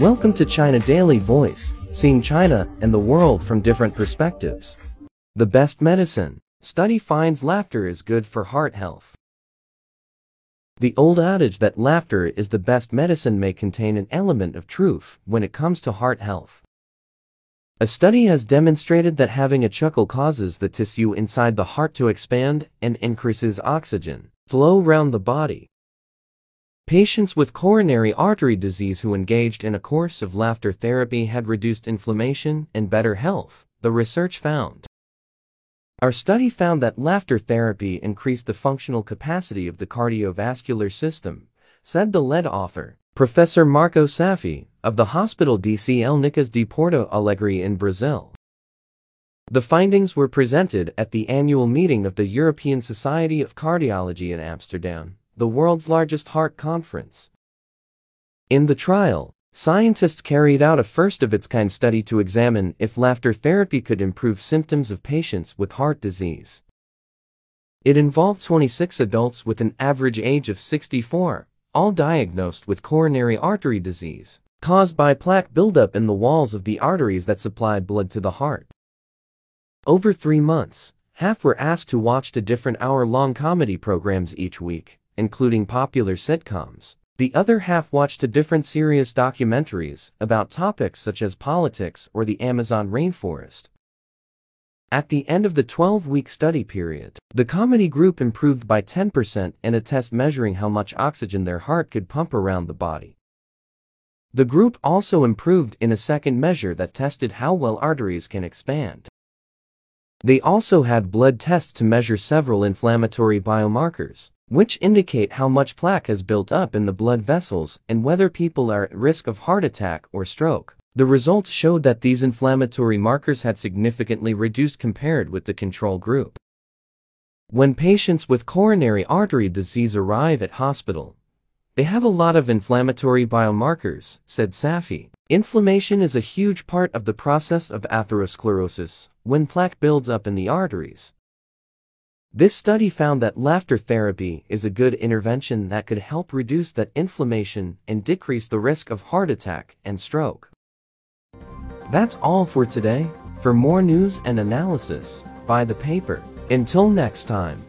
Welcome to China Daily Voice, seeing China and the world from different perspectives. The best medicine. Study finds laughter is good for heart health. The old adage that laughter is the best medicine may contain an element of truth when it comes to heart health. A study has demonstrated that having a chuckle causes the tissue inside the heart to expand and increases oxygen flow around the body. Patients with coronary artery disease who engaged in a course of laughter therapy had reduced inflammation and better health, the research found. Our study found that laughter therapy increased the functional capacity of the cardiovascular system, said the lead author, Professor Marco Saffi, of the Hospital de Clínicas de Porto Alegre in Brazil. The findings were presented at the annual meeting of the European Society of Cardiology in Amsterdam the world's largest heart conference. In the trial, scientists carried out a first-of-its-kind study to examine if laughter therapy could improve symptoms of patients with heart disease. It involved 26 adults with an average age of 64, all diagnosed with coronary artery disease, caused by plaque buildup in the walls of the arteries that supply blood to the heart. Over three months, half were asked to watch two different hour-long comedy programs each week, including popular sitcoms. The other half watched a different serious documentaries about topics such as politics or the Amazon rainforest. At the end of the 12-week study period, the comedy group improved by 10% in a test measuring how much oxygen their heart could pump around the body. The group also improved in a second measure that tested how well arteries can expand. They also had blood tests to measure several inflammatory biomarkers, which indicate how much plaque has built up in the blood vessels and whether people are at risk of heart attack or stroke. The results showed that these inflammatory markers had significantly reduced compared with the control group. When patients with coronary artery disease arrive at hospital, they have a lot of inflammatory biomarkers, said Saffi. Inflammation is a huge part of the process of atherosclerosis, when plaque builds up in the arteries. This study found that laughter therapy is a good intervention that could help reduce that inflammation and decrease the risk of heart attack and stroke. That's all for today. For more news and analysis, buy the paper. Until next time.